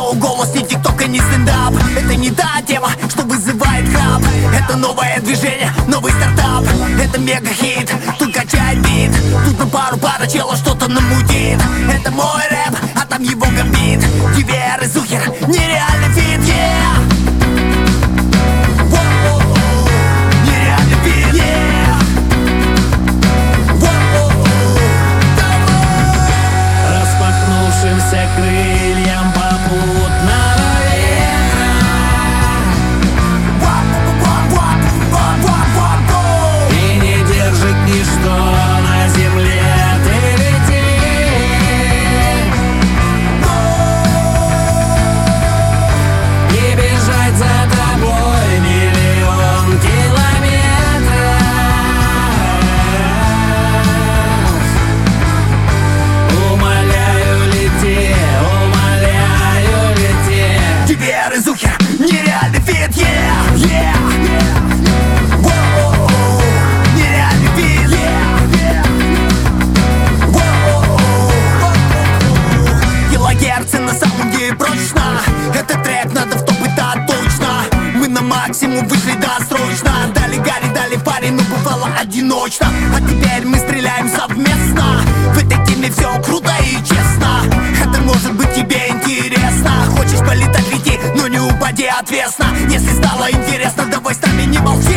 шоу «Голос» не тикток и не стендап Это не та тема, что вызывает храп Это новое движение, новый стартап. Это мега-хит, тут качает бит. Тут на пару пара чела что-то намутит. Это мой рэп, а там его гамбит. Кивер и Зухер, нереальный фит, yeah! одиночно А теперь мы стреляем совместно. В этой теме все круто и честно. Это может быть тебе интересно. Хочешь полетать, лети, но не упади отвесно. Если стало интересно, давай с нами не молчи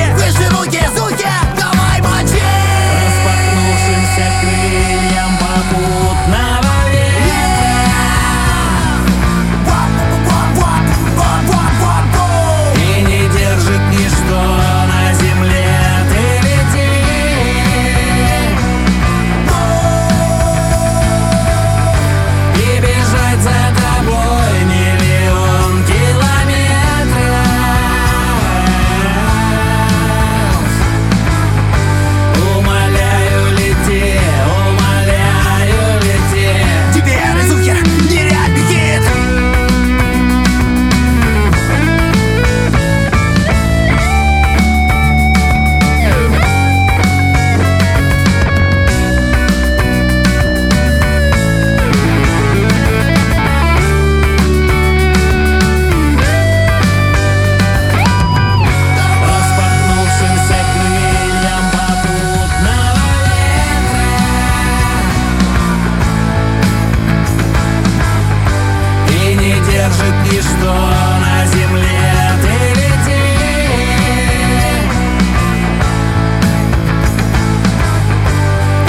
ничто на земле Ты лети.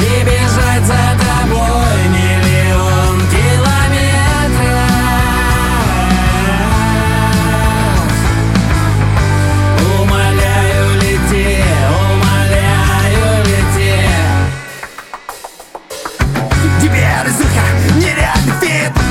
И бежать за тобой миллион километров. Умоляю, лети, умоляю, лети. Теперь, сука, нереальный вид